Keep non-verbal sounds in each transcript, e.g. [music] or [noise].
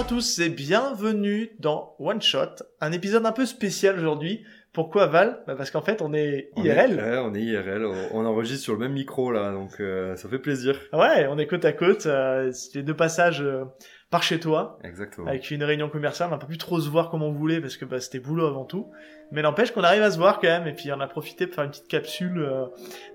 à tous et bienvenue dans One Shot, un épisode un peu spécial aujourd'hui. Pourquoi Val? Bah Parce qu'en fait on est IRL. On est, ouais, on est IRL, on enregistre sur le même micro là, donc euh, ça fait plaisir. Ouais, on est côte à côte, euh, les deux passages euh, par chez toi. Exactement. Avec une réunion commerciale, on n'a pas pu trop se voir comme on voulait parce que bah, c'était boulot avant tout. Mais n'empêche qu'on arrive à se voir quand même et puis on a profité pour faire une petite capsule euh,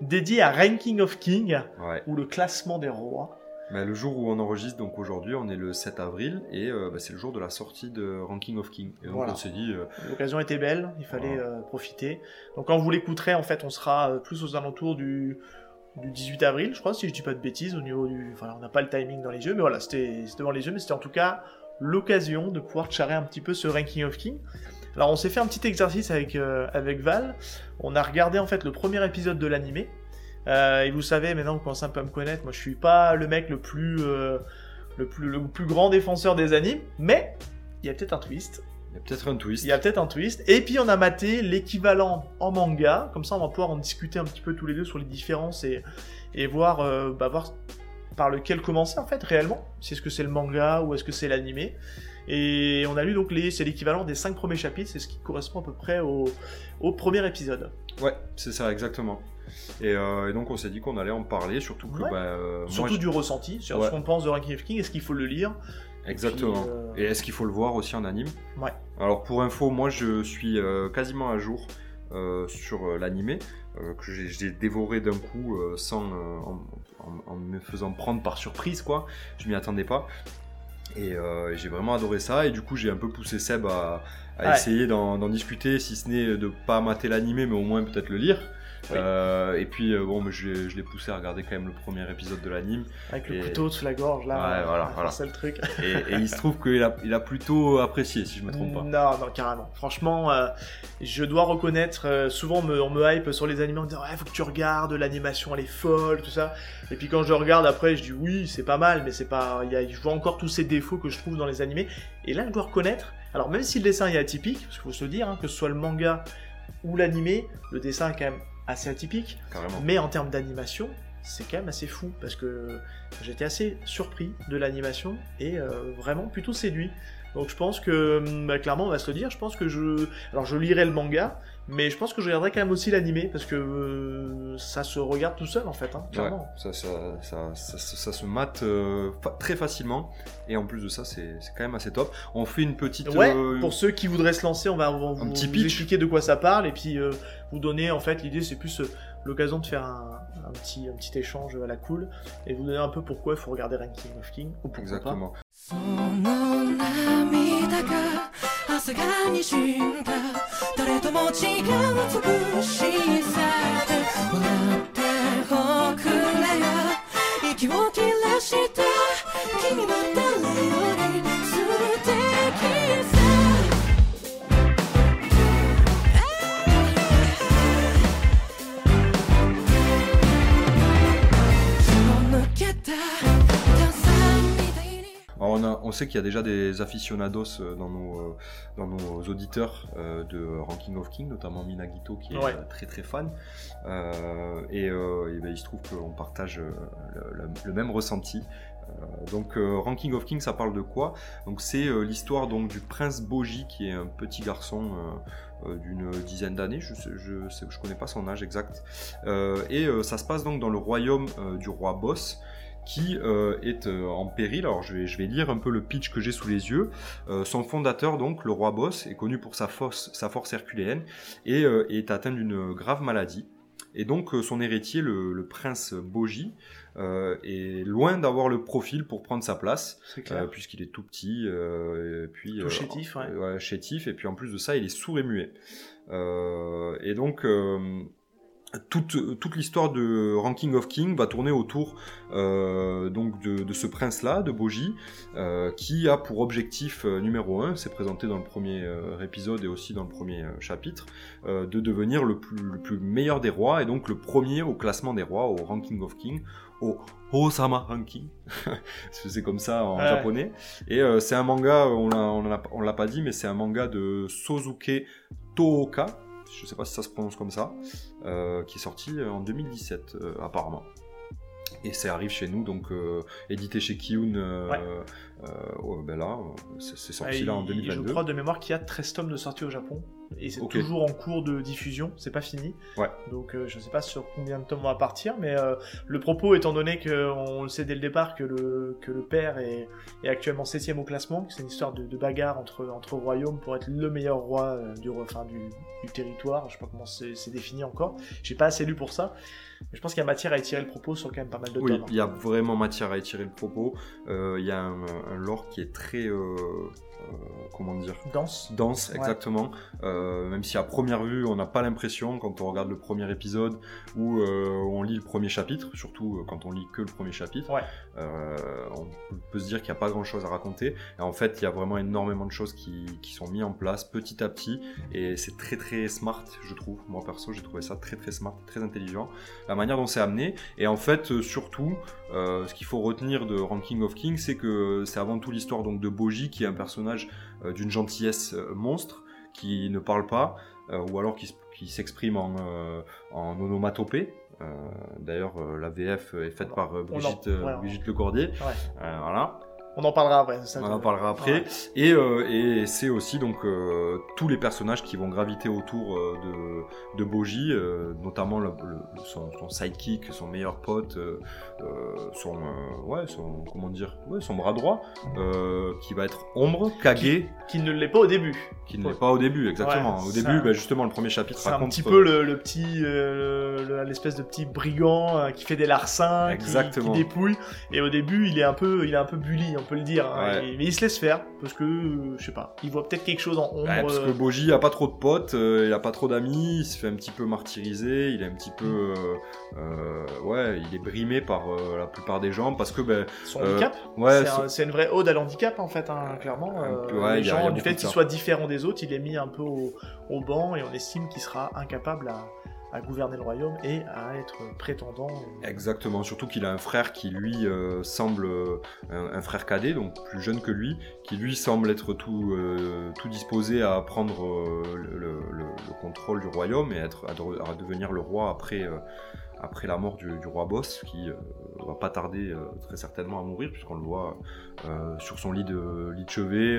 dédiée à Ranking of King Ouais. ou le classement des rois. Bah, le jour où on enregistre, donc aujourd'hui, on est le 7 avril et euh, bah, c'est le jour de la sortie de Ranking of King. Et donc Voilà. on s'est dit, euh, L'occasion était belle, il fallait Voilà. euh, profiter. Donc quand vous l'écouterez, en fait, on sera plus aux alentours du, du 18 avril, je crois, si je dis pas de bêtises, au niveau du... Enfin, on n'a pas le timing dans les yeux, mais voilà, c'était c'était devant les yeux, mais c'était en tout cas l'occasion de pouvoir charrer un petit peu ce Ranking of King. Alors on s'est fait un petit exercice avec, euh, avec Val, on a regardé en fait le premier épisode de l'animé, Euh, et vous savez, maintenant vous commencez un peu à me connaître, moi je suis pas le mec le plus, euh, le plus, le plus grand défenseur des animes, mais il y a peut-être un twist, il y a peut-être un twist. il y a peut-être un twist. Et puis on a maté l'équivalent en manga. Comme ça, on va pouvoir en discuter un petit peu tous les deux sur les différences et, et voir, euh, bah, voir par lequel commencer en fait réellement. Si est-ce que c'est le manga ou est-ce que c'est l'animé. Et on a lu donc les, c'est l'équivalent des 5 premiers chapitres. C'est ce qui correspond à peu près au, au premier épisode. Ouais, c'est ça, exactement. Et, euh, et donc on s'est dit qu'on allait en parler, surtout que Ouais. bah, euh, Surtout du ressenti, sur Ouais. ce qu'on pense de Ranking of King. Est-ce qu'il faut le lire? Exactement. Puis, euh, Et est-ce qu'il faut le voir aussi en anime? Ouais. Alors pour info, moi je suis quasiment à jour sur l'animé, que j'ai dévoré d'un coup sans, en, en- en me faisant prendre par surprise quoi. Je m'y attendais pas. Et euh, j'ai vraiment adoré ça. Et du coup j'ai un peu poussé Seb à, à Ouais. essayer d'en d'en discuter, si ce n'est de pas mater l'animé, mais au moins peut-être le lire. Oui. Euh, et puis euh, bon, mais je, l'ai- je l'ai poussé à regarder quand même le premier épisode de l'anime. Avec le Et- couteau sous la gorge là. Ouais, voilà, voilà. C'est le truc. Et, et il se trouve qu'il a, il a plutôt apprécié, si je me trompe pas. Non, non, carrément. Franchement, euh, je dois reconnaître, euh, souvent on me, on me hype sur les animés en disant ouais, faut que tu regardes, l'animation elle est folle, tout ça. Et puis quand je regarde après, je dis oui, c'est pas mal, mais c'est pas, il y a, je vois encore tous ces défauts que je trouve dans les animés. Et là, je dois reconnaître, alors même si le dessin est atypique, parce qu'il faut se le dire, hein, que ce soit le manga ou l'animé, le dessin est quand même assez atypique. Carrément. Mais en termes d'animation, c'est quand même assez fou parce que j'étais assez surpris de l'animation et euh, vraiment plutôt séduit. Donc je pense que, hum, bah, clairement, on va se le dire, je pense que je... Alors je lirai le manga, mais je pense que je regarderai quand même aussi l'animé parce que euh, ça se regarde tout seul en fait, hein, Ouais, clairement. ça, ça, ça, ça, ça- ça se mate euh, fa- très facilement. Et en plus de ça, c'est c'est quand même assez top. On fait une petite. Ouais, euh, pour ceux qui voudraient se lancer, on va, on va vous, petit vous pitch. expliquer de quoi ça parle et puis euh, vous donner en fait l'idée c'est plus euh, l'occasion de faire un, un petit, un petit échange à la cool et vous donner un peu pourquoi il faut regarder Ranking of King ou pourquoi pas. Exactement. その涙が朝がにじんだ誰とも違う美しさで笑ってほくれよ。息を切らした君は誰 on, a- on sait qu'il y a déjà des aficionados euh, dans nos, euh, dans nos auditeurs euh, de Ranking of King, notamment Minagito qui est Ouais. très très fan. Et et ben, il se trouve qu'on partage le, le- le même ressenti. Euh, donc euh, Ranking of King, ça parle de quoi? Donc c'est euh, l'histoire donc du prince Boji qui est un petit garçon d'une dizaine d'années. Je je connais pas son âge exact. Et ça se passe donc dans le royaume du roi Boss qui euh, est euh, en péril. Alors je vais, je vais lire un peu le pitch que j'ai sous les yeux. Euh, son fondateur, donc le roi Boss, est connu pour sa force, sa force herculéenne et est atteint d'une grave maladie. Et donc son héritier, le, le prince Boji, euh, est loin d'avoir le profil pour prendre sa place, euh, puisqu'il est tout petit, euh, et puis Tout chétif, ouais. euh, chétif, et puis en plus de ça, il est sourd et muet. Et donc toute, toute l'histoire de Ranking of King va tourner autour euh, donc de, de ce prince-là, de Boji, euh, qui a pour objectif euh, numéro un, c'est présenté dans le premier épisode et aussi dans le premier chapitre, de devenir le plus, le plus meilleur des rois et donc le premier au classement des rois, au Ranking of King, au Osama Ranking, [laughs] c'est comme ça en Ouais. japonais. Et c'est un manga, on l'a on l'a pas dit, mais c'est un manga de Sozuke Tooka, je sais pas si ça se prononce comme ça, euh, qui est sorti euh, en 2017 euh, apparemment. Et ça arrive chez nous, donc euh, édité chez Kiyun. euh, Ouais. euh, oh, ben là, c'est sorti Et là en il- 2022. Je crois de mémoire qu'il y a 13 tomes de sortie au Japon. Et c'est toujours en cours de diffusion, c'est pas fini. Ouais. Donc euh, je sais pas sur combien de tomes on va partir, mais euh, le propos étant donné qu'on le sait dès le départ que le, que le père est, est actuellement 7 au classement, que c'est une histoire de, de bagarre entre, entre royaumes pour être le meilleur roi euh, du, enfin, du, du territoire, je sais pas comment c'est défini encore. J'ai pas assez lu pour ça, mais je pense qu'il y a matière à étirer le propos sur quand même pas mal de Oui, tomes. hein. il y a vraiment matière à étirer le propos. Euh, Il y a un, un lore qui est très. Euh, comment dire Danse. dense, Ouais. exactement. Euh, même si à première vue, on n'a pas l'impression, quand on regarde le premier épisode ou euh, on lit le premier chapitre, surtout quand on lit que le premier chapitre, Ouais. on peut se dire qu'il n'y a pas grand-chose à raconter. Et en fait, il y a vraiment énormément de choses qui, qui sont mises en place petit à petit, et c'est très très smart, je trouve. Moi perso, j'ai trouvé ça très très smart, très intelligent. La manière dont c'est amené, et en fait, surtout, euh, ce qu'il faut retenir de Ranking of Kings, c'est que c'est avant tout l'histoire donc de Boji, qui est un personnage euh, d'une gentillesse euh, monstre, qui ne parle pas, euh, ou alors qui, s'exprime en, euh, en onomatopée. Euh, D'ailleurs, la VF est faite par Brigitte, ouais, Brigitte Lecordier. Ouais. Euh, voilà. On en parlera après. c'est ça On en parlera après. Ouais. Et, euh, et c'est aussi donc euh, tous les personnages qui vont graviter autour euh, de, de Boji, euh, notamment le- le- son, son sidekick, son meilleur pote, son ouais, son comment dire, ouais, son bras droit, qui va être Ombre, Kage, Qui ne l'est pas au début. qui ne l'est pas au début, exactement. Au début, bah, justement, le premier chapitre C'est un raconte petit peu le, le petit, le- l'espèce de petit brigand qui fait des larcins, qui-. Qui, dépouille. Et au début, il est un peu, il est un peu bully, peut le dire. hein. Ouais. Et- mais il se laisse faire parce que, euh, je sais pas, il voit peut-être quelque chose en ombre. Ouais, parce que euh, Boji a pas trop de potes, euh, il a pas trop d'amis, il se fait un petit peu martyriser, il est un petit peu, ouais, il est brimé par la plupart des gens parce que ben, son handicap. ouais, c'est, un- une vraie ode à l'handicap en fait, hein, clairement. un peu, ouais, les a- gens, du fait qu'il soit différent des autres, il est mis un peu au, au banc et on estime qu'il sera incapable à, gouverner le royaume et à être prétendant. Exactement, surtout qu'il a un frère qui lui euh, semble euh, un, frère cadet, donc plus jeune que lui, qui lui semble être tout, euh, disposé à prendre le, le- le- le contrôle du royaume et être, à, de- à devenir le roi après, la mort du, roi boss, qui euh, va pas tarder très certainement à mourir, puisqu'on le voit sur son lit de, lit chevet,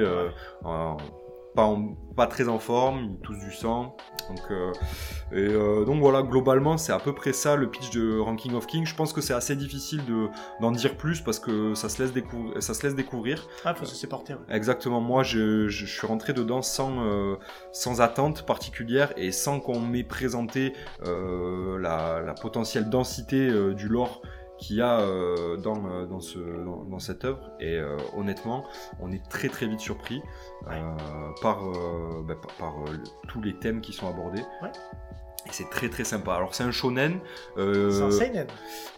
pas, en- pas très en forme, il tousse du sang. Donc, euh, et euh, donc voilà, globalement, c'est à peu près ça le pitch de Ranking of King. Je pense que c'est assez difficile de, d'en dire plus parce que ça se laisse, découvrir ça se laisse découvrir. Ah, faut se laisser porter. ouais. Exactement, moi je, je, je suis rentré dedans sans, euh, sans attente particulière et sans qu'on m'ait présenté la, la potentielle densité du lore qu'il y a euh, dans, euh, dans, ce, dans, dans cette œuvre. Et euh, honnêtement, on est très très vite surpris euh, par, bah, par, par, le- tous les thèmes qui sont abordés. Ouais. C'est très très sympa. Alors c'est un shonen. euh, C'est un seinen.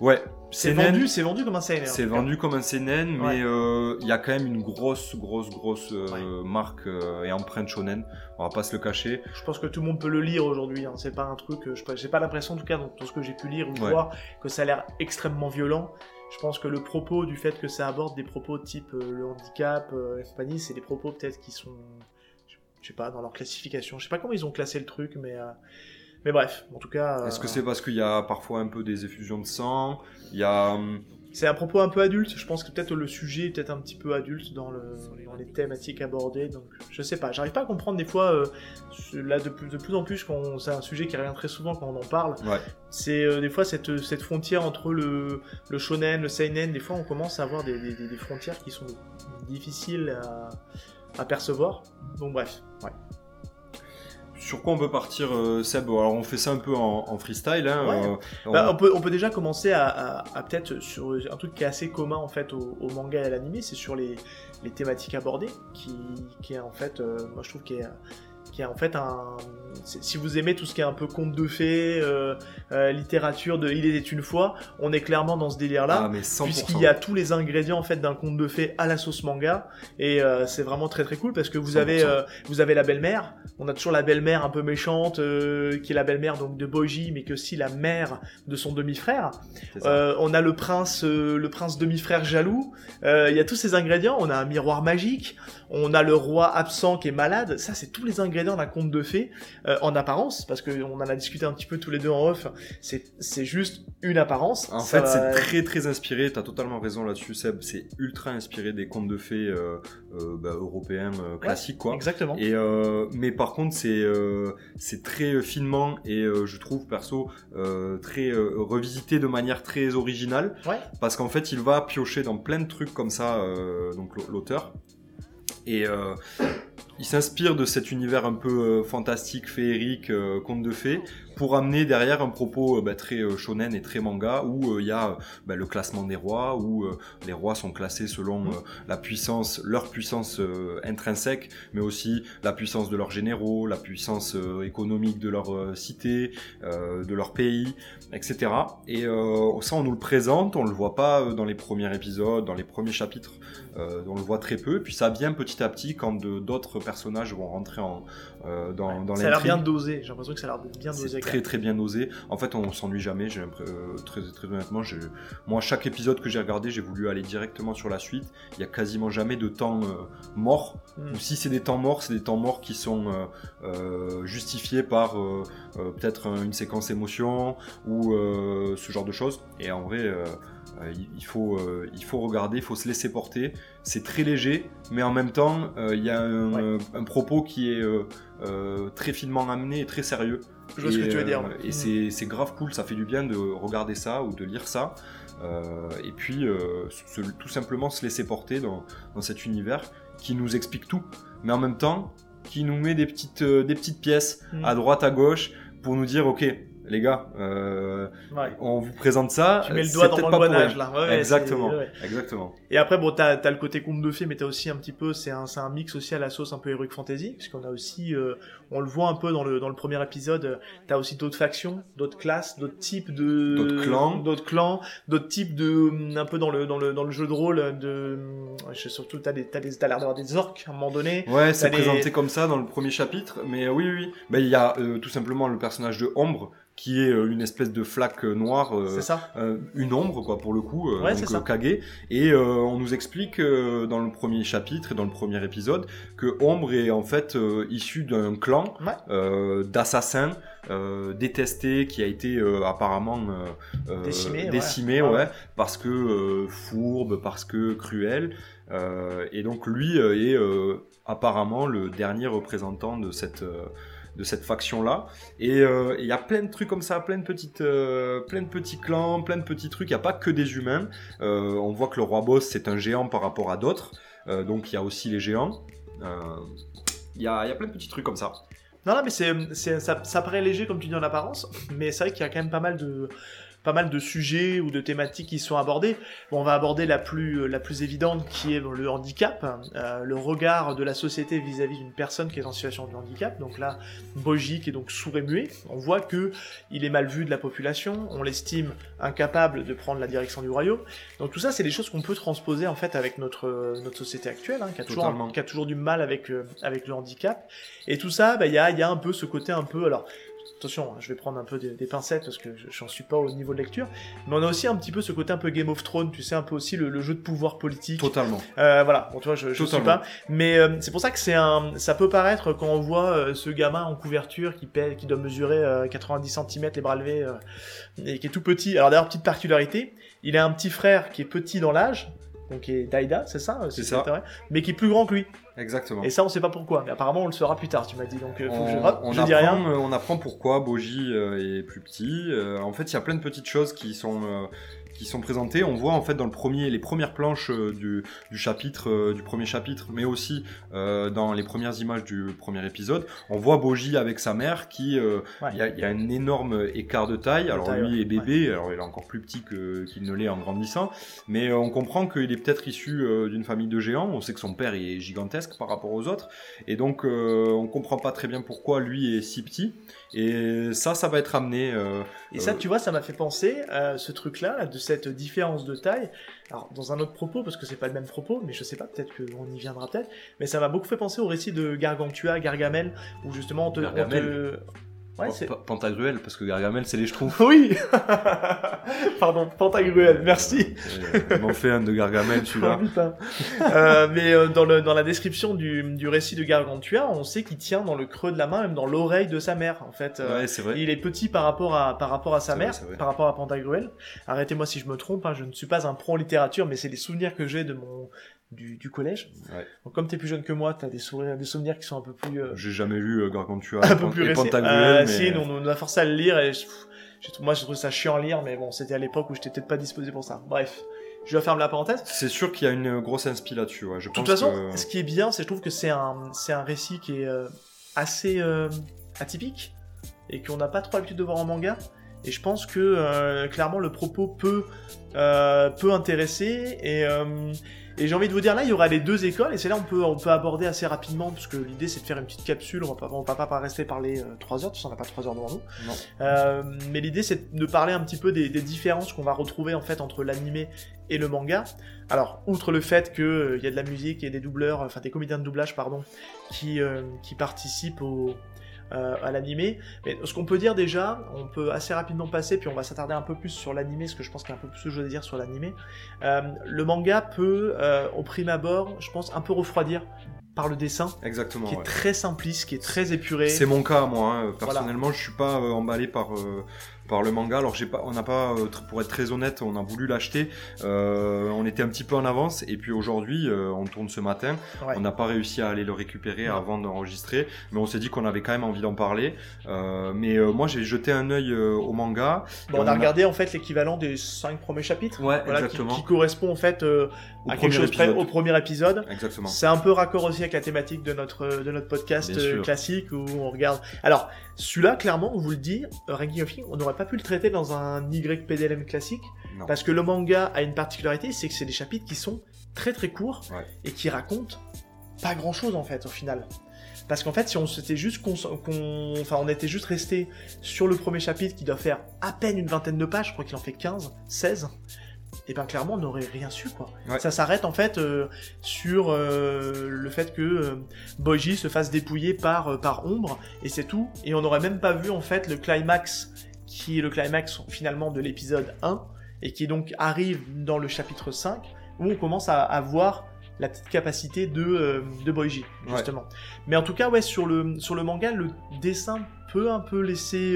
Ouais, C'est vendu, c'est vendu comme un seinen. en C'est vendu comme un seinen, Ouais. mais euh, il y a quand même une grosse, grosse, grosse euh, Ouais. marque et empreinte shonen. On va pas se le cacher. Je pense que tout le monde peut le lire aujourd'hui. hein. C'est pas un truc. je j'ai pas l'impression, en tout cas, dans tout ce que j'ai pu lire ou Ouais. voir, que ça a l'air extrêmement violent. Je pense que le propos du fait que ça aborde des propos type le handicap et compagnie, c'est des propos peut-être qui sont, je sais pas, dans leur classification. Je sais pas comment ils ont classé le truc, mais mais bref, en tout cas. Est-ce que euh, c'est parce qu'il y a parfois un peu des effusions de sang Il y a. hum, C'est un propos un peu adulte. Je pense que peut-être le sujet est peut-être un petit peu adulte dans, le, dans les thématiques abordées. Donc, je sais pas. J'arrive pas à comprendre des fois. euh, là, de plus, de plus en plus, quand c'est un sujet qui revient très souvent quand on en parle. Ouais. C'est euh, des fois cette, cette frontière entre le, le shonen, le seinen. Des fois, on commence à avoir des, des- des- des frontières qui sont difficiles à, à percevoir. Donc, bref. Ouais. Sur quoi on peut partir, euh, Seb? Alors on fait ça un peu en, en freestyle. Hein, Ouais. euh, on- Bah, on, peut, on peut déjà commencer à, à- à peut-être sur un truc qui est assez commun en fait au, au manga et à l'anime, c'est sur les, les thématiques abordées, qui, qui est en fait, euh, moi je trouve qu'il est, qui est en fait un. Si vous aimez tout ce qui est un peu conte de fées, euh, euh, littérature de Il était une fois, on est clairement dans ce délire-là. Ah, mais 100%. Puisqu'il y a tous les ingrédients en fait d'un conte de fées à la sauce manga et euh, c'est vraiment très très cool parce que vous 100%. avez vous avez la belle-mère, on a toujours la belle-mère un peu méchante qui est la belle-mère donc de Boji mais est aussi la mère de son demi-frère. On a le prince le prince demi-frère jaloux. Il y a tous ces ingrédients, on a un miroir magique, on a le roi absent qui est malade. Ça c'est tous les ingrédients d'un conte de fées euh, en apparence, parce qu'on en a discuté un petit peu tous les deux en off, c'est juste une apparence. En fait, va- c'est très très inspiré, t'as totalement raison là-dessus, Seb, c'est ultra inspiré des contes de fées euh, euh, bah, européens classiques, quoi. Exactement. Et mais par contre c'est c'est très finement et je trouve perso très revisité de manière très originale Ouais. parce qu'en fait il va piocher dans plein de trucs comme ça donc l'au- l'auteur et il s'inspire de cet univers un peu euh, fantastique, féerique, euh, conte de fées, pour amener derrière un propos euh, bah, très euh, shonen et très manga, où euh, il y a bah, le classement des rois, où les rois sont classés selon euh, la puissance, leur puissance intrinsèque, mais aussi la puissance de leurs généraux, la puissance économique de leur cité, de leur pays, etc. Et ça, on nous le présente, on le voit pas dans les premiers épisodes, dans les premiers chapitres, euh, on le voit très peu. Puis ça vient petit à petit quand d'autres personnages vont rentrer en, euh, dans, dans ça a l'air bien dosé. J'ai l'impression que ça a l'air bien dosé. C'est très très bien osé. En fait, on s'ennuie jamais. J'ai euh, très très honnêtement, je- moi chaque épisode que j'ai regardé, j'ai voulu aller directement sur la suite. Il y a quasiment jamais de temps euh, mort. même. Mm. Ou si c'est des temps morts, c'est des temps morts qui sont euh, euh, justifiés par euh, peut-être un- une séquence émotion ou ce genre de choses. Et en vrai, euh, il, faut, euh, il faut regarder, il faut se laisser porter. C'est très léger, mais en même temps, euh, il y a un, Ouais. un propos qui est très finement amené et très sérieux. Je vois ce Et, que tu veux dire. euh, Et c'est grave cool, ça fait du bien de regarder ça ou de lire ça. Euh, et puis, euh, se- tout simplement se laisser porter dans, dans cet univers qui nous explique tout, mais en même temps qui nous met des petites, des petites pièces Mm. à droite, à gauche pour nous dire ok, les gars, euh, Ouais. on vous présente ça. Tu mets le doigt dans peut-être le pas bon pour âge rien. là. Ouais, exactement, ouais. exactement. Et après, bon, t'as as le côté conte de fées, mais t'as aussi un petit peu, c'est un, un mix aussi à la sauce un peu heroic fantasy, puisqu'on a aussi, euh, on le voit un peu dans le dans le premier épisode, euh, t'as aussi d'autres factions, d'autres classes, d'autres types de D'autres clans. d'autres clans, d'autres types de un peu dans le dans le dans le jeu de rôle de, je sais surtout t'as l'air d'avoir des orques à un moment donné. Ouais, c'est présenté comme ça dans le premier chapitre, mais oui, oui, oui. Ben, il y a euh, tout simplement le personnage de Ombre, qui est euh, une espèce de flaque euh, noire, euh, ça. une ombre quoi pour le coup, Ouais, donc c'est ça. Kage. Et on nous explique dans le premier chapitre et dans le premier épisode que Ombre est en fait issue d'un clan Ouais. d'assassins euh, détestés qui a été euh, apparemment euh, Décimé, ouais. décimé, Ouais, ouais, ouais. parce que fourbe, parce que cruel. Et donc lui est apparemment le dernier représentant de cette de cette faction là et euh, il y a plein de trucs comme ça plein de petites euh, plein de petits clans plein de petits trucs. Il y a pas que des humains. Euh, on voit que le roi boss c'est un géant par rapport à d'autres. Euh, donc il y a aussi les géants. Euh, il y, a, plein de petits trucs comme ça. Non, non, mais c'est, ça paraît léger comme tu dis en apparence, mais c'est vrai qu'il y a quand même pas mal de, pas mal de sujets ou de thématiques qui sont abordées. Bon, on va aborder la plus, la plus évidente qui est le handicap, euh, le regard de la société vis-à-vis d'une personne qui est en situation de handicap. Donc là, Boji qui est donc sourd et muet, on voit que il est mal vu de la population, on l'estime incapable de prendre la direction du royaume. Donc tout ça, c'est des choses qu'on peut transposer en fait avec notre, notre société actuelle, hein, qui, a toujours, qui a toujours du mal avec, euh, avec le handicap. Et tout ça, bah, il y, a, il y a un peu ce côté un peu. Alors, attention, hein, je vais prendre un peu des, des pincettes parce que je- j'en suis pas au niveau de lecture. Mais on a aussi un petit peu ce côté un peu Game of Thrones, tu sais, un peu aussi le, le jeu de pouvoir politique. totalement Euh, voilà, bon, tu vois, je, je suis Totalement. pas. Mais euh, c'est pour ça que c'est un. Ça peut paraître quand on voit euh, ce gamin en couverture qui, pèse, qui doit mesurer euh, 90 cm les bras levés euh, et qui est tout petit. Alors d'ailleurs, petite particularité, il a un petit frère qui est petit dans l'âge. Donc qui est Daida, c'est ça euh, C'est ça. Mais qui est plus grand que lui. Exactement Et ça, on sait pas pourquoi. Mais apparemment, on le saura plus tard, tu m'as dit. Donc, euh, faut que je, on, hop, on je dis apprend, rien. euh, on apprend pourquoi Boji euh, est plus petit. Euh, en fait, il y a plein de petites choses qui sont euh, qui sont présentées. On voit en fait dans le premier, les premières planches euh, du, du chapitre, euh, du premier chapitre, mais aussi euh, dans les premières images du premier épisode, on voit Boji avec sa mère qui, euh, il Ouais. y, a, il y a un énorme écart de taille. Alors taille, lui ouais. est bébé, alors il est encore plus petit qu'il ne l'est en grandissant, mais euh, on comprend qu'il est peut-être issu euh, d'une famille de géants. On sait que son père est gigantesque par rapport aux autres. Et donc, euh, on comprend pas très bien pourquoi lui est si petit. Et ça, ça va être amené. euh, Et ça, euh, tu vois, ça m'a fait penser à ce truc-là, là, de cette différence de taille. Alors, dans un autre propos, parce que c'est pas le même propos, mais je sais pas, peut-être qu'on y viendra peut-être. Mais ça m'a beaucoup fait penser au récit de Gargantua, Gargamel, où justement on te. on te- Gargamel. Ouais, c'est- Pa- Pantagruel, parce que Gargamel, c'est les schtroumpfs. [laughs] Oui [laughs] Pardon, Pantagruel, merci. Euh, Ils m'ont fait un de Gargamel, [laughs] Oh, celui-là. putain. Euh, mais euh, dans, le, dans la description du, du récit de Gargantua, on sait qu'il tient dans le creux de la main, même dans l'oreille de sa mère, en fait. Euh, Ouais, c'est vrai. Il est petit par rapport à, par rapport à sa mère, vrai. par rapport à Pantagruel. Arrêtez-moi si je me trompe, hein, je ne suis pas un pro en littérature, mais c'est des souvenirs que j'ai de mon du, du collège. Ouais. Donc, comme t'es plus jeune que moi, t'as des souvenirs, des souvenirs qui sont un peu plus, euh, J'ai jamais lu euh, Gargantua un peu plus et. Pantagruel, Euh, mais... On nous a forcé à le lire et je- j'ai- moi, je trouve ça chiant à lire, mais bon, c'était à l'époque où j'étais peut-être pas disposé pour ça. Bref, je ferme la parenthèse. C'est sûr qu'il y a une grosse inspi là-dessus. Ouais. Je De toute façon, que- ce qui est bien, c'est je trouve que c'est un, c'est un récit qui est euh, assez euh, atypique et qu'on n'a pas trop l'habitude de voir en manga. Et je pense que euh, clairement le propos peut, peut intéresser. Et, et j'ai envie de vous dire là, il y aura les deux écoles et c'est là on peut, on peut aborder assez rapidement parce que l'idée c'est de faire une petite capsule. On va pas, on va pas rester parler 3 heures, parce qu'on n'a pas 3 heures devant nous. Non. Euh, mais l'idée c'est de parler un petit peu des, des différences qu'on va retrouver en fait entre l'animé et le manga. Alors, outre le fait qu'il y a de la musique et des doubleurs, enfin des comédiens de doublage, pardon, qui, euh, qui participent au, euh, à l'animé, mais ce qu'on peut dire déjà, on peut assez rapidement passer, puis on va s'attarder un peu plus sur l'animé, parce que je pense qu'il y a un peu plus de choses à dire sur l'animé. Euh, le manga peut, euh, au prime abord, je pense, un peu refroidir par le dessin, Exactement. qui est ouais. très simpliste, qui est très épuré. C'est mon cas, moi. hein. Voilà. Personnellement, je suis pas euh, emballé par euh, par le manga. Alors, j'ai pas, on n'a pas, euh, pour être très honnête, on a voulu l'acheter. Euh, on était un petit peu en avance, et puis aujourd'hui, on tourne ce matin. Ouais. On n'a pas réussi à aller le récupérer avant d'enregistrer, mais on s'est dit qu'on avait quand même envie d'en parler. Mais moi, j'ai jeté un œil au manga. Bon, on on a a- regardé en fait l'équivalent des cinq premiers chapitres. Voilà, exactement. Qui, correspond en fait Au à premier quelque chose près épisode. au premier épisode. Exactement. C'est un peu raccord aussi avec la thématique de notre, de notre podcast euh, classique où on regarde. Alors, celui-là, clairement, on vous le dit, Ranking of King, on n'aurait pas pu le traiter dans un YPDLM classique Non. parce que le manga a une particularité, c'est que c'est des chapitres qui sont très très courts Ouais. et qui racontent pas grand chose en fait au final. Parce qu'en fait, si on s'était juste cons- enfin, on était juste resté sur le premier chapitre qui doit faire à peine une vingtaine de pages, je crois qu'il en fait 15, 16, et ben clairement, on n'aurait rien su quoi. Ouais. Ça s'arrête en fait euh, sur euh, le fait que euh, Boji se fasse dépouiller par, euh, par Ombre, et c'est tout. Et on n'aurait même pas vu en fait le climax, qui est le climax finalement de l'épisode 1, et qui donc arrive dans le chapitre 5, où on commence à, à voir la petite capacité de, de Ouais. justement. Mais en tout cas, ouais, sur le, sur le manga, le dessin peut un peu laisser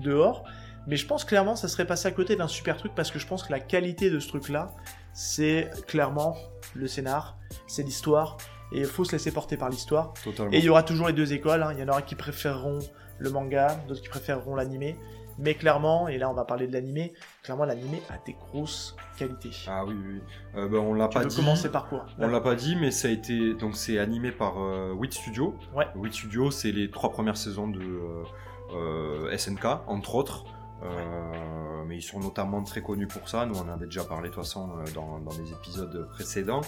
dehors. Mais je pense clairement ça serait passé à côté d'un super truc parce que je pense que la qualité de ce truc-là, c'est clairement le scénar, c'est l'histoire, et il faut se laisser porter par l'histoire. Et il y aura toujours les deux écoles, hein. il y en aura qui préféreront le manga, d'autres qui préféreront l'animé. Mais clairement, et là on va parler de l'animé, clairement l'animé a des grosses qualités. Ah oui, oui. Euh, ben, on l'a pas dit. commencer par quoi? On l'a pas dit, mais ça a été donc c'est animé par euh, Wit Studio. Ouais. Wit Studio, c'est les trois premières saisons de euh, euh, SNK, entre autres. Euh, mais ils sont notamment très connus pour ça. Nous, on en avait déjà parlé de toute façon euh, dans, dans des épisodes précédents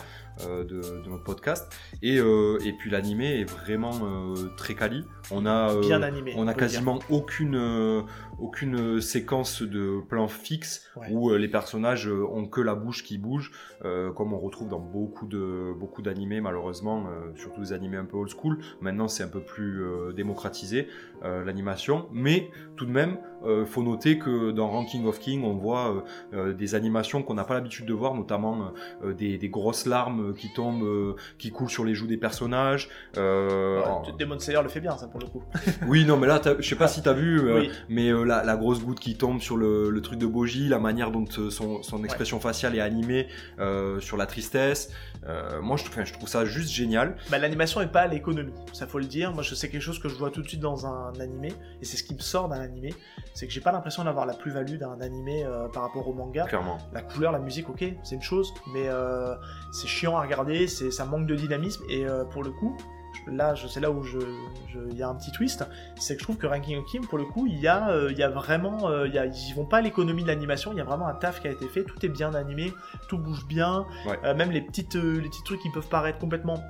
euh, de, de notre podcast. Et, euh, et puis l'animé est vraiment euh, très quali. On a euh, Bien animé. on a quasiment aucune euh, aucune séquence de plan fixe Ouais. où euh, les personnages euh, ont que la bouche qui bouge, euh, comme on retrouve dans beaucoup de beaucoup d'animés malheureusement, euh, surtout des animés un peu old school. Maintenant, c'est un peu plus euh, démocratisé euh, l'animation, mais tout de même, euh, faut noter que dans Ranking of King, on voit euh, euh, des animations qu'on n'a pas l'habitude de voir, notamment euh, des, des grosses larmes qui tombent, euh, qui coulent sur les joues des personnages. Euh, Ouais, en- Demon Slayer le fait bien, ça pour le coup. oui, non, mais là, je sais pas si t'as vu, euh, Oui. mais euh, la, la grosse goutte qui tombe sur le, le truc de Boji, la manière dont euh, son, son expression faciale est animée euh, sur la tristesse. Euh, moi, je, enfin, je trouve ça juste génial. Bah, l'animation est pas à l'économie, ça faut le dire. Moi, je sais quelque chose que je vois tout de suite dans un animé, et c'est ce qui me sort d'un animé, c'est que j'ai pas l'impression d'avoir la plus-value d'un animé euh, par rapport au manga. Clairement. La couleur, la musique, ok, c'est une chose, mais c'est chiant à regarder, c'est ça manque de dynamisme, et pour le coup, là, c'est là où je, il y a un petit twist, c'est que je trouve que Ranking of Kim, pour le coup, il y a, euh, il y a vraiment, euh, il y a, ils vont pas à l'économie de l'animation, il y a vraiment un taf qui a été fait, tout est bien animé, tout bouge bien, Ouais. euh, même les petites, les petits trucs qui peuvent paraître complètement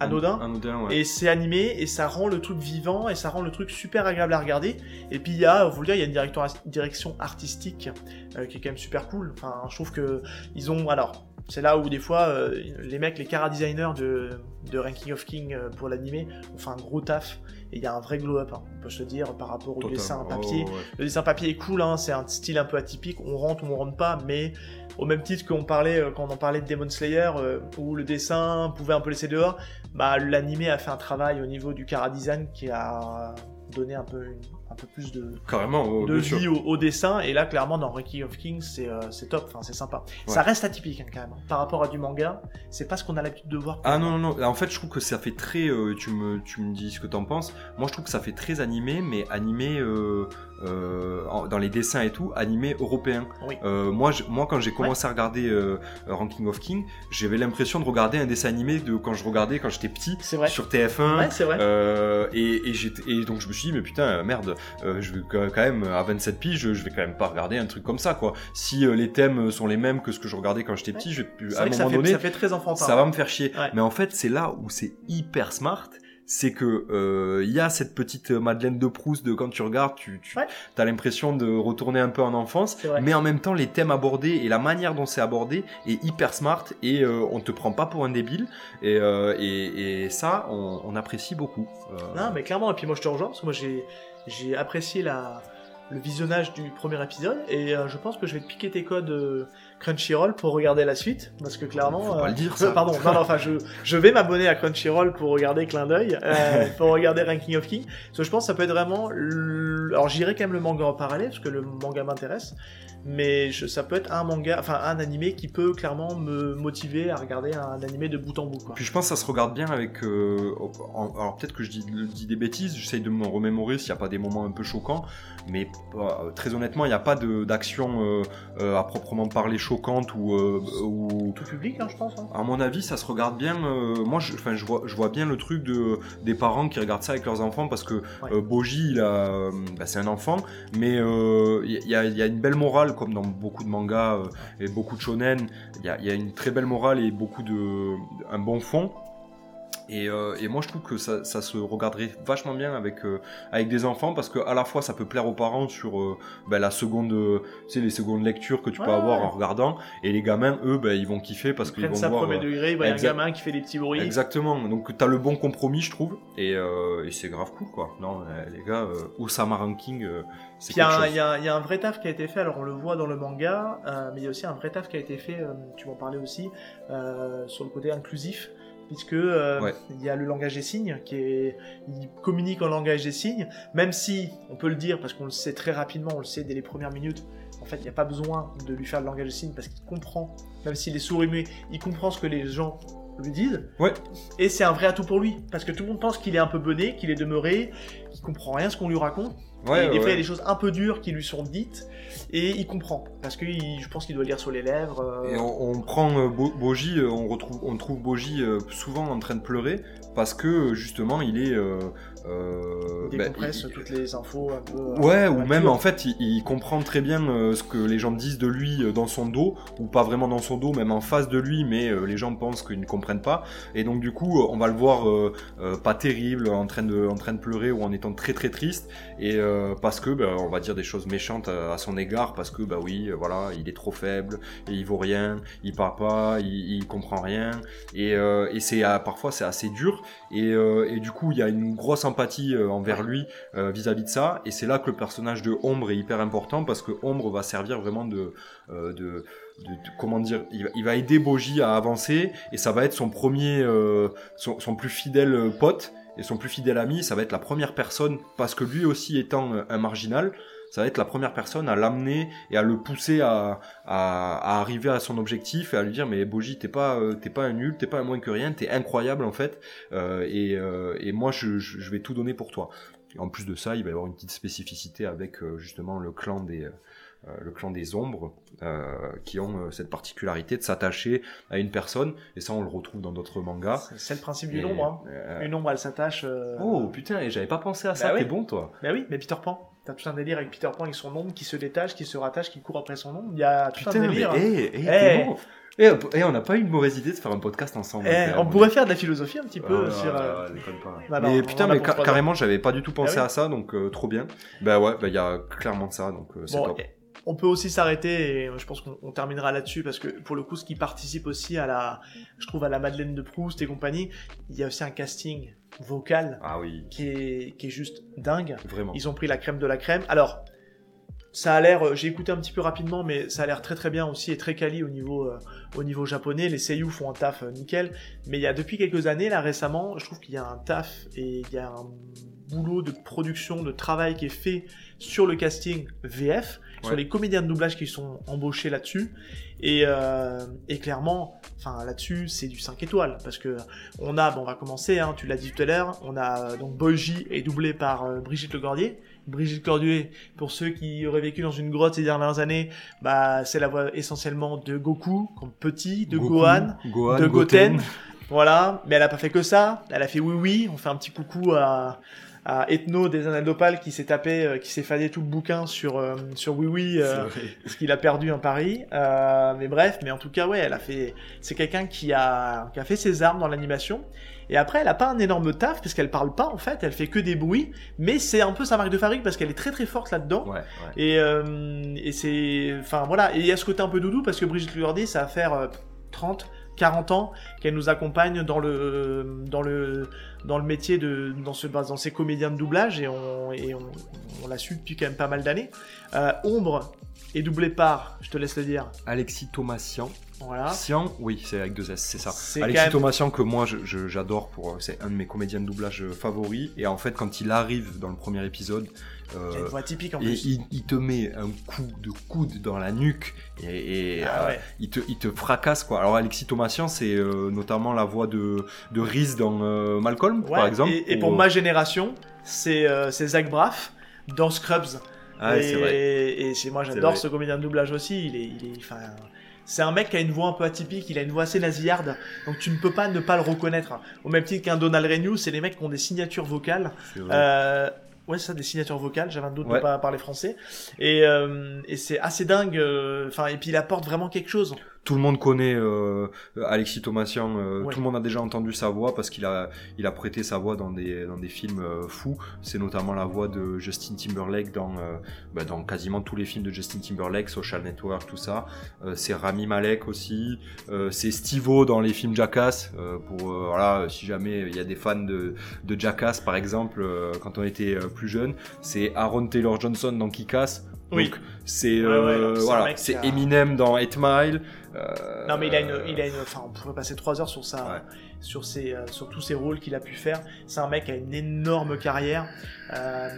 anodins, Anodin, ouais. et c'est animé et ça rend le truc vivant et ça rend le truc super agréable à regarder. Et puis il y a, faut le dire, il y a une direction, artistique qui est quand même super cool. Enfin, je trouve que ils ont, alors, C'est là où des fois euh, les mecs, les cara designers de, de Ranking of King euh, pour l'animé ont fait un gros taf et il y a un vrai glow-up, hein, on peut se le dire, par rapport au Total. dessin Oh, papier. ouais. Le dessin papier est cool, hein, c'est un style un peu atypique, on rentre ou on rentre pas, mais au même titre qu'on parlait euh, quand on en parlait de Demon Slayer, euh, où le dessin pouvait un peu laisser dehors, bah l'animé a fait un travail au niveau du cara design qui a donné un peu, une- un peu plus de, Carrément, oh, de vie au, au dessin, et là clairement dans Ranking of Kings c'est euh, c'est top, enfin c'est sympa. Ouais. Ça reste atypique hein, quand même, par rapport à du manga, c'est pas ce qu'on a l'habitude de voir. Ah non, non, non, en fait je trouve que ça fait très, euh, tu, me, tu me dis ce que t'en penses, moi je trouve que ça fait très animé, mais animé euh, euh, en- dans les dessins et tout, animé européen. Oui. Euh, moi, je- moi quand j'ai commencé à regarder euh, Ranking of King, j'avais l'impression de regarder un dessin animé de quand je regardais quand j'étais petit sur TF1. Ouais, vrai. Euh, et, et, et donc je me suis dit mais putain merde euh, je vais quand même à 27 piges je vais quand même pas regarder un truc comme ça quoi si euh, les thèmes sont les mêmes que ce que je regardais quand j'étais petit je vais à un que ça moment fait, donné ça fait très enfantin. ça va me faire chier. Ouais. Mais en fait, c'est là où c'est hyper smart. C'est que euh, il y a cette petite Madeleine de Proust de quand tu regardes, tu, tu Ouais. as l'impression de retourner un peu en enfance. Mais en même temps, les thèmes abordés et la manière dont c'est abordé est hyper smart et euh, on te prend pas pour un débile. Et, euh, et, et ça, on, on apprécie beaucoup. Euh, Non, mais clairement, et puis moi je te rejoins, parce que moi j'ai, j'ai apprécié la, le visionnage du premier épisode, et euh, je pense que je vais te piquer tes codes euh, Crunchyroll pour regarder la suite, parce que clairement... Faut pas euh, le dire, ça. Pardon, non, non, enfin je, je vais m'abonner à Crunchyroll pour regarder Clin d'œil, euh, [laughs] pour regarder Ranking of King, parce que je pense que ça peut être vraiment... le- Alors j'irai quand même le manga en parallèle, parce que le manga m'intéresse, mais je- ça peut être un manga, enfin un animé qui peut clairement me motiver à regarder un animé de bout en bout, quoi. Puis je pense que ça se regarde bien avec. euh, en- alors peut-être que je dis, dis des bêtises, j'essaye de me remémorer s'il n'y a pas des moments un peu choquants, mais euh, très honnêtement, il n'y a pas d'action euh, à proprement parler choquante ou. ou Tout public, hein, je pense. hein. à mon avis, ça se regarde bien. moi, je, je, vois, je vois bien le truc de, des parents qui regardent ça avec leurs enfants parce que euh, Boji, bah, c'est un enfant, mais il y, a, il y a une belle morale, comme dans beaucoup de mangas euh, et beaucoup de shonen. Il y a, y a une très belle morale et beaucoup de. un bon fond. Et, euh, et moi je trouve que ça, ça se regarderait vachement bien avec, euh, avec des enfants parce que à la fois ça peut plaire aux parents sur euh, ben, la seconde, tu sais, les secondes lectures que tu peux avoir ouais. en regardant et les gamins eux ben, ils vont kiffer parce Ils qu'ils vont ça voir premier degré, il voit un gamin qui fait des petits bruits. Exactement, donc t'as le bon compromis, je trouve, et, et c'est grave cool, quoi. Non, les gars, Osama Ranking, c'est Puis il y, a quelque un- chose. il y a un- y vrai taf qui a été fait, alors on le voit dans le manga, mais il y a aussi un vrai taf qui a été fait, tu m'en parlais aussi, sur le côté inclusif, puisque euh, Ouais. il y a le langage des signes qui est, il communique en langage des signes, même si on peut le dire parce qu'on le sait très rapidement, on le sait dès les premières minutes. En fait, il n'y a pas besoin de lui faire le langage des signes parce qu'il comprend, même s'il est sourd et muet, il comprend ce que les gens lui disent. Ouais. Et c'est un vrai atout pour lui parce que tout le monde pense qu'il est un peu bené, qu'il est demeuré, qu'il comprend rien ce qu'on lui raconte. Ouais, et des fois, il y a des choses un peu dures qui lui sont dites et il comprend parce que il- je pense qu'il doit lire sur les lèvres. euh, Et on, on prend euh, Bo- Boji, euh, on retrouve, on trouve Boji euh, souvent en train de pleurer parce que justement il est. Euh, il bah, décompresse il- toutes les infos un peu. Ouais, ou même en fait, il, il comprend très bien euh, ce que les gens disent de lui euh, dans son dos, ou pas vraiment dans son dos, même en face de lui, mais les gens pensent qu'ils ne comprennent pas. Et donc du coup, on va le voir pas terrible, en train de, en train de pleurer ou en étant très très triste, et euh, parce que, ben, on va dire des choses méchantes à, à son égard, parce que bah oui, euh, voilà, il est trop faible, et il vaut rien, il parle pas, il, il comprend rien, et, euh, et c'est euh, parfois c'est assez dur, et, euh, et du coup, il y a une grosse empathie euh, envers lui euh, vis-à-vis de ça et c'est là que le personnage de Ombre est hyper important parce que Ombre va servir vraiment de, euh, de, de- de- comment dire il va, il va aider Boji à avancer et ça va être son premier euh, son, son plus fidèle euh, pote et son plus fidèle ami ça va être la première personne parce que lui aussi étant euh, un marginal ça va être la première personne à l'amener et à le pousser à, à, arriver à son objectif et à lui dire mais Boji t'es pas euh, t'es pas un nul t'es pas un moins que rien t'es incroyable en fait. Euh, et, et moi je, vais tout donner pour toi. En plus de ça, il va y avoir une petite spécificité avec justement le clan des, le clan des ombres, euh, qui ont euh, cette particularité de s'attacher à une personne, et ça on le retrouve dans d'autres mangas. C'est- le principe Et, du nombre. Hein. euh, Une ombre, elle s'attache. euh, Oh putain, et j'avais pas pensé à ça, Bah oui. t'es bon toi Bah oui, mais Peter Pan. T'as tout un délire avec Peter Pan et son ombre qui se détache, qui se rattache, qui court après son ombre. Il y a tout Putain, un mais délire. hey, hey, Eh. bon Eh, on- eh, on n'a pas eu une mauvaise idée de faire un podcast ensemble. Eh, on même. pourrait faire de la philosophie un petit peu Ah, sur. ah, euh, ah, déconne pas. bah non, mais putain, mais carrément, j'avais pas du tout pensé Bah oui. à ça, donc euh, trop bien. Bah ouais, bah il y a clairement de ça, donc euh, c'est Bon, top. On peut aussi s'arrêter et je pense qu'on on terminera là-dessus parce que pour le coup, ce qui participe aussi à la, je trouve à la Madeleine de Proust et compagnie, il y a aussi un casting vocal Ah oui, qui est, qui est juste dingue. vraiment. Ils ont pris la crème de la crème. Alors, ça a l'air, euh, j'ai écouté un petit peu rapidement, mais ça a l'air très très bien aussi et très quali au niveau, euh, au niveau japonais. Les seiyuu font un taf euh, nickel. Mais il y a depuis quelques années, là récemment, je trouve qu'il y a un taf et il y a un boulot de production, de travail qui est fait sur le casting VF, sur Ouais. les comédiens de doublage qui sont embauchés là-dessus. Et, euh, et clairement, enfin là-dessus, c'est du 5 étoiles parce que on a, bon, on va commencer, hein, tu l'as dit tout à l'heure, on a euh, donc Boji est doublé par euh, Brigitte Legordier. Brigitte Cordier, pour ceux qui auraient vécu dans une grotte ces dernières années, bah c'est la voix essentiellement de Goku, comme petit, de Goku, Gohan, Gohan, de Goten. Goten. Voilà, mais elle a pas fait que ça. Elle a fait oui oui. On fait un petit coucou à, à Ethno des Annales d'Opale qui s'est tapé, euh, qui s'est fadé tout le bouquin sur euh, sur oui oui, euh, ce qu'il a perdu en Paris. Euh, mais bref, mais en tout cas ouais, elle a fait. C'est quelqu'un qui a qui a fait ses armes dans l'animation. Et après, elle a pas un énorme taf parce qu'elle parle pas en fait. Elle fait que des bruits. Mais c'est un peu sa marque de fabrique parce qu'elle est très très forte là-dedans. Ouais, ouais. Et, euh, et c'est. Enfin voilà, et il y a ce côté un peu doudou parce que Brigitte Lurdi, ça va faire euh, 30, 40 ans qu'elle nous accompagne dans le, dans le, dans le métier de. dans, ce, dans ces comédiens de doublage et on, et on, on l'a su depuis quand même pas mal d'années. Euh, Ombre est doublée par, je te laisse le dire, Alexis Thomasian. voilà. Sian, oui, c'est avec deux S, c'est ça. Alexis même- Thomasian que moi j'adore pour euh, c'est un de mes comédiens de doublage favoris et en fait quand il arrive dans le premier épisode Il y a euh, une voix typique en et plus. il, il te met un coup de coude dans la nuque et, et, Ah euh, il, te, il te fracasse quoi. Alors Alexis Thomasian c'est euh, notamment la voix de, de Reese dans euh, Malcolm Ouais, par exemple. Et, et pour ou- ma génération, c'est Zach Braff dans Scrubs. Ah, et vrai. moi j'adore ce comédien de doublage aussi. Il est, il est, enfin, c'est un mec qui a une voix un peu atypique. Il a une voix assez nasillarde, donc tu ne peux pas ne pas le reconnaître. Au même titre qu'un Donald Renew, c'est les mecs qui ont des signatures vocales. Euh, ouais, ça, des signatures vocales. J'avais un doute de Ouais. pas parler français. Et, euh, et c'est assez dingue. euh, Enfin, et puis il apporte vraiment quelque chose. Tout le monde connaît euh, Alexis Thomasian, euh, Ouais. tout le monde a déjà entendu sa voix parce qu'il a, il a prêté sa voix dans des, dans des films euh, fous. C'est notamment la voix de Justin Timberlake dans, euh, bah, dans quasiment tous les films de Justin Timberlake, Social Network, tout ça. Euh, c'est Rami Malek aussi. Euh, c'est Steve-O dans les films Jackass. euh, pour voilà, si jamais il y a des fans de, de Jackass par exemple, euh, quand on était plus jeune, c'est Aaron Taylor Johnson dans Kick-Ass. Oui. C'est Ouais, ouais, voilà, c'est a- Eminem dans 8 Mile. Euh, Non mais il a une, il a une, enfin on pourrait passer trois heures sur ça, Ouais. sur ses, euh, sur tous ses rôles qu'il a pu faire. C'est un mec qui a une énorme carrière. Euh,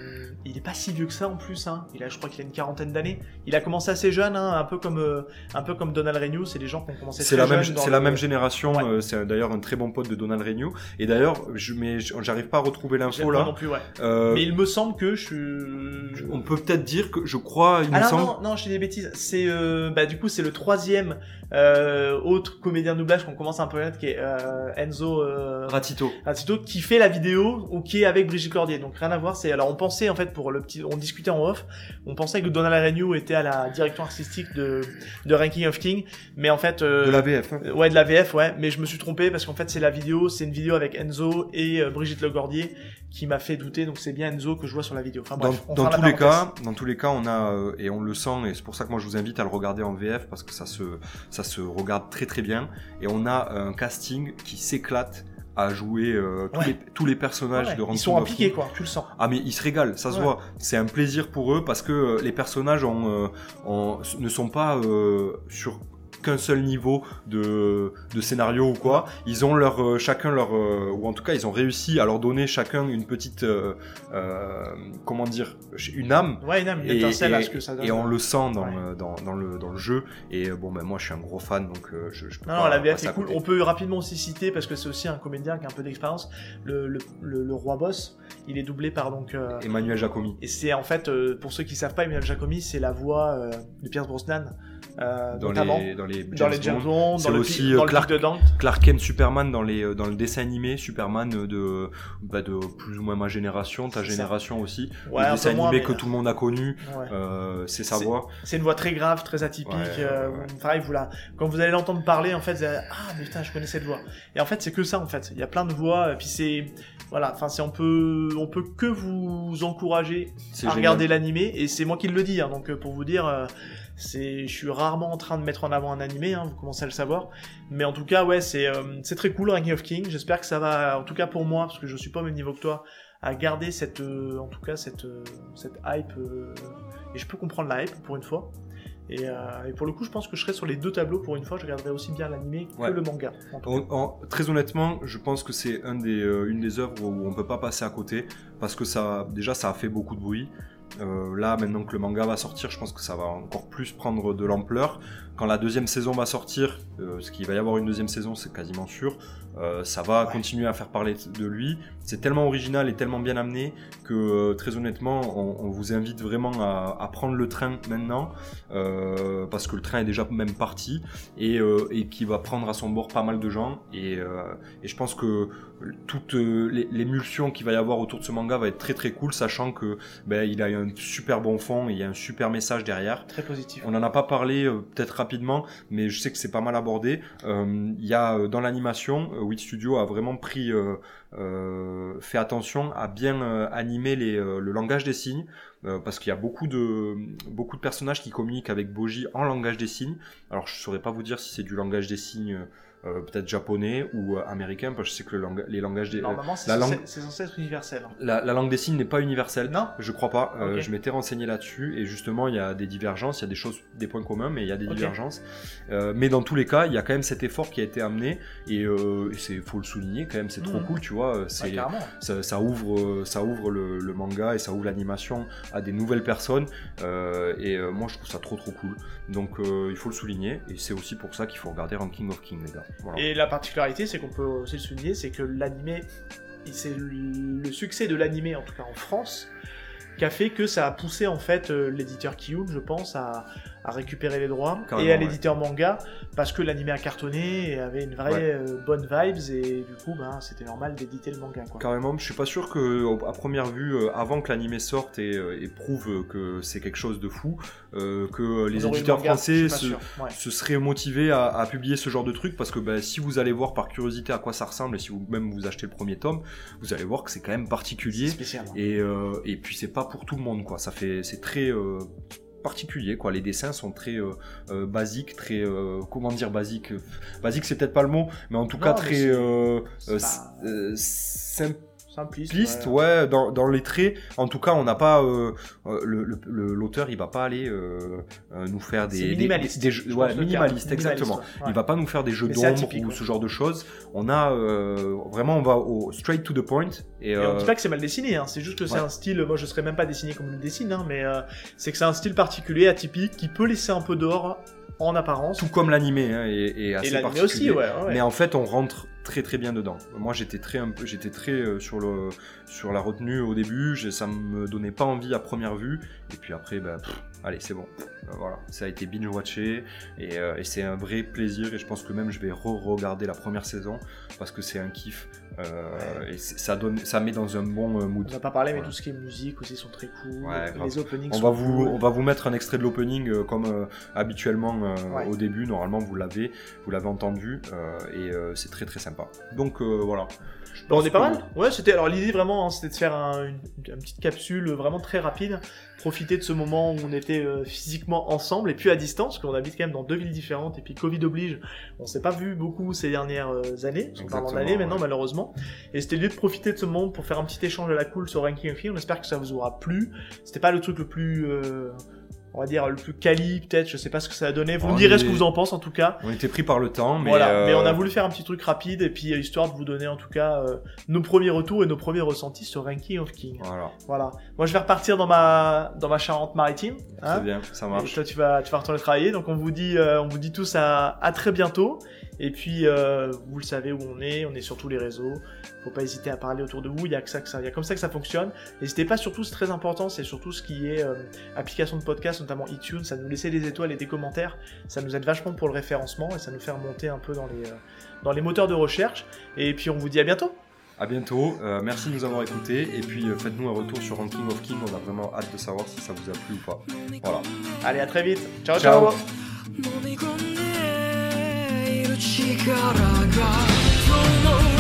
il est pas si vieux que ça en plus. Hein. Il a, je crois qu'il a une quarantaine d'années. Il a commencé assez jeune, hein, un peu comme, euh, un peu comme Donald Renew. C'est des gens qui ont commencé C'est la même, c'est le- la même génération. Ouais. c'est d'ailleurs un très bon pote de Donald Renew. Et d'ailleurs, je, mais j'arrive pas à retrouver l'info là. non plus, ouais. Mais il me semble que je. je- on peut peut-être dire que je crois, il me Ah non, semble. non, non, je dis des bêtises. C'est, euh, bah, du coup, c'est le troisième euh, autre comédien de doublage qu'on commence un peu à connaître, qui est euh, Enzo euh, Ratito. Ratito, qui fait la vidéo ou qui est avec Brigitte Cordier. Donc rien à voir. C'est alors on pensait en fait pour le petit, on discutait en off, on pensait que Donald Renew était à la direction artistique de de Ranking of King, mais en fait. euh, De la VF. hein. Ouais, de la VF, ouais, mais je me suis trompé parce qu'en fait, c'est la vidéo, c'est une vidéo avec Enzo et euh, Brigitte Legordier qui m'a fait douter, donc c'est bien Enzo que je vois sur la vidéo. Enfin Dans, bref, tous les cas, dans tous les cas, on a euh, et on le sent et c'est pour ça que moi je vous invite à le regarder en VF parce que ça se ça se regarde très très bien et on a un casting qui s'éclate à jouer euh, tous, Ouais. les, tous les personnages Ouais, de ils Ranking sont impliqués, quoi, tu le sens. Ah mais ils se régalent, ça se Ouais. voit. C'est un plaisir pour eux parce que euh, les personnages ont, euh, ont- ne sont pas euh, sur qu'un seul niveau de, de scénario ou quoi. Ils ont leur euh, chacun leur euh, ou en tout cas ils ont réussi à leur donner chacun une petite euh, comment dire une âme. Ouais, une Et, étincelle à ce que ça donne. et on le sent dans, Ouais. dans, dans le, dans le jeu. Et bon, ben moi je suis un gros fan donc je, je peux Non, pas non, la passer est cool. On peut rapidement aussi citer, parce que c'est aussi un comédien qui a un peu d'expérience, le, le, le, le roi boss. Il est doublé par donc. Emmanuel Jacomi. et c'est en fait, pour ceux qui savent pas, Emmanuel Jacomi, c'est la voix de Pierce Brosnan, euh, Dans notamment. les, dans les les James, dans les James Bond. Bond, C'est dans le, aussi, euh, dans le Clark- pic de Dante. Clark Kent Superman dans les euh, dans le dessin animé Superman euh, de bah, de plus ou moins ma génération ta ça. génération aussi Ouais, le un dessin animé que tout le monde a connu Ouais. euh, c'est sa voix C'est une voix très grave, très atypique. Ouais, euh, pareil, vous la... quand vous allez l'entendre parler, en fait, vous allez... ah mais putain, je connais cette voix. Et en fait, c'est que ça, en fait. Il y a plein de voix, et puis c'est voilà. Enfin, c'est on peut on peut que vous encourager à génial. regarder l'animé, et c'est moi qui le dis. hein, donc euh, pour vous dire, euh, c'est je suis rarement en train de mettre en avant un animé. Hein, vous commencez à le savoir. Mais en tout cas, ouais, c'est euh, c'est très cool, Ranking of King. J'espère que ça va, en tout cas pour moi, parce que je suis pas au même niveau que toi, à garder cette, euh, en tout cas cette euh, cette hype. et je peux comprendre la hype pour une fois. Et, euh, et pour le coup, je pense que je serai sur les deux tableaux pour une fois. Je regarderai aussi bien l'animé que Ouais. le manga. En- en- très honnêtement, je pense que c'est un des, euh, une des œuvres où on peut pas passer à côté parce que ça, déjà, ça a fait beaucoup de bruit. Euh, là, maintenant que le manga va sortir, je pense que ça va encore plus prendre de l'ampleur. Quand la deuxième saison va sortir, euh, ce qu'il va y avoir une deuxième saison, c'est quasiment sûr. euh, ça va Ouais. continuer à faire parler de lui. C'est tellement original et tellement bien amené que euh, très honnêtement, on, on vous invite vraiment à, à prendre le train maintenant euh, parce que le train est déjà même parti et, et qui va prendre à son bord pas mal de gens. Et, et je pense que toute l'é- l'émulsion qu'il va y avoir autour de ce manga va être très très cool, sachant que ben, il a un super bon fond et il y a un super message derrière. Très positif. On n'en a pas parlé peut-être rapidement, mais je sais que c'est pas mal abordé. Euh, Il y a euh, dans l'animation, euh, Wit Studio a vraiment pris, fait attention à bien animer le langage des signes, parce qu'il y a beaucoup de beaucoup de personnages qui communiquent avec Boji en langage des signes. Alors je saurais pas vous dire si c'est du langage des signes euh, peut-être japonais ou euh, américain, parce que je sais que le les langages des, euh, Normalement, c'est la langue- censé être universel. hein. la, la langue des signes n'est pas universelle. Non Je crois pas. Euh. Je m'étais renseigné là-dessus et justement il y a des divergences, il y a des choses, des points communs, mais il y a des divergences. Euh, mais dans tous les cas, il y a quand même cet effort qui a été amené et, euh, c'est faut le souligner quand même. C'est trop Mhm. cool, tu vois. euh, C'est carrément. ça, ça ouvre, euh, ça ouvre le, le manga et ça ouvre l'animation à des nouvelles personnes. euh, et euh, moi je trouve ça trop trop cool. Donc euh, il faut le souligner et c'est aussi pour ça qu'il faut regarder Ranking of King les gars. Et la particularité, c'est qu'on peut aussi le souligner, c'est que l'animé, c'est le succès de l'animé, en tout cas en France, qui a fait que ça a poussé en fait euh, l'éditeur Kiyun, je pense, à, à récupérer les droits, Carrément, et à ouais. l'éditeur manga, parce que l'animé a cartonné et avait une vraie Ouais. euh, bonne vibes, et du coup, ben, c'était normal d'éditer le manga. Quoi. Carrément, je suis pas sûr que à première vue, euh, avant que l'animé sorte et, euh, et prouve que c'est quelque chose de fou, euh, que les le éditeurs manga, français se, sûr. Ouais. se seraient motivés à, à publier ce genre de truc parce que ben, si vous allez voir par curiosité à quoi ça ressemble et si vous même vous achetez le premier tome, vous allez voir que c'est quand même particulier spécial. hein. et, euh, et puis c'est pas pour tout le monde quoi. Ça fait c'est très particulier quoi. Les dessins sont très euh, euh, basiques, très euh, comment dire basique. Basique c'est peut-être pas le mot, mais en tout Non, cas très pas- simple Simpliste. Simpliste, ouais. ouais, dans, dans les traits. En tout cas, on n'a pas euh, euh, l'auteur, il va pas aller euh, euh, nous faire des minimaliste. des, ouais, minimaliste, exactement. Minimaliste, ouais. Il va pas nous faire des jeux d'ombre ou ce genre de choses. On a euh, vraiment, on va au straight to the point. Et, Et on dit pas que c'est mal dessiné, hein, c'est juste que c'est un style, moi je serais même pas dessiné comme il le dessine, hein, mais c'est que c'est un style particulier, atypique, qui peut laisser un peu d'or en apparence. tout comme l'animé hein, est assez Et particulier. aussi, ouais. Mais en fait, on rentre très très bien dedans. Moi, j'étais très un peu, j'étais très euh, sur le sur la retenue au début. Ça me donnait pas envie à première vue. Et puis après, ben, pff, allez, c'est bon. Euh, voilà, ça a été binge watché et, euh, et c'est un vrai plaisir. Et je pense que même je vais re-regarder la première saison parce que c'est un kiff euh, et ça donne, ça met dans un bon euh, mood. On va pas parler, mais tout ce qui est musique aussi sont très cool. Ouais, grave. les openings On sont va, vous, cool. on va vous mettre un extrait de l'opening comme habituellement Ouais. au début. Normalement, vous l'avez, vous l'avez entendu et c'est très très sympa. Donc voilà. Bon, on est pas mal. Ouais, c'était alors l'idée vraiment, hein, c'était de faire un- une, une petite capsule vraiment très rapide, profiter de ce moment où on était euh, physiquement ensemble et puis à distance, parce qu'on habite quand même dans deux villes différentes et puis Covid oblige, on s'est pas vu beaucoup ces dernières euh, années, on parle en Exactement, années maintenant ouais. malheureusement. Et c'était l'idée de profiter de ce moment pour faire un petit échange à la cool sur Ranking of Film. On espère que ça vous aura plu. C'était pas le truc le plus euh, on va dire le plus quali peut-être, je sais pas ce que ça a donné. Vous me direz ce que vous en pensez en tout cas. On était pris par le temps, mais, voilà, euh, mais on a voulu faire un petit truc rapide et puis euh, histoire de vous donner en tout cas euh, nos premiers retours et nos premiers ressentis sur Ranking of King. Voilà, Voilà. Moi je vais repartir dans ma dans ma Charente-Maritime. hein. c'est bien, ça Et marche. toi tu vas tu vas retourner travailler. Donc on vous dit euh, on vous dit tous à à très bientôt Et puis, euh, vous le savez où on est, on est sur tous les réseaux. Faut pas hésiter à parler autour de vous. Il y a que ça, que ça, il y a comme ça que ça fonctionne. N'hésitez pas surtout, c'est très important, c'est surtout ce qui est euh, application de podcast, notamment iTunes. Ça nous laisser des étoiles et des commentaires. Ça nous aide vachement pour le référencement et ça nous fait remonter un peu dans les, euh, dans les moteurs de recherche. Et puis, on vous dit à bientôt. À bientôt, euh, merci de nous avoir écoutés et puis euh, faites-nous un retour sur Ranking of King, on a vraiment hâte de savoir si ça vous a plu ou pas. Voilà. Allez, à très vite. ciao. Ciao. ciao. Chicago. Don't know.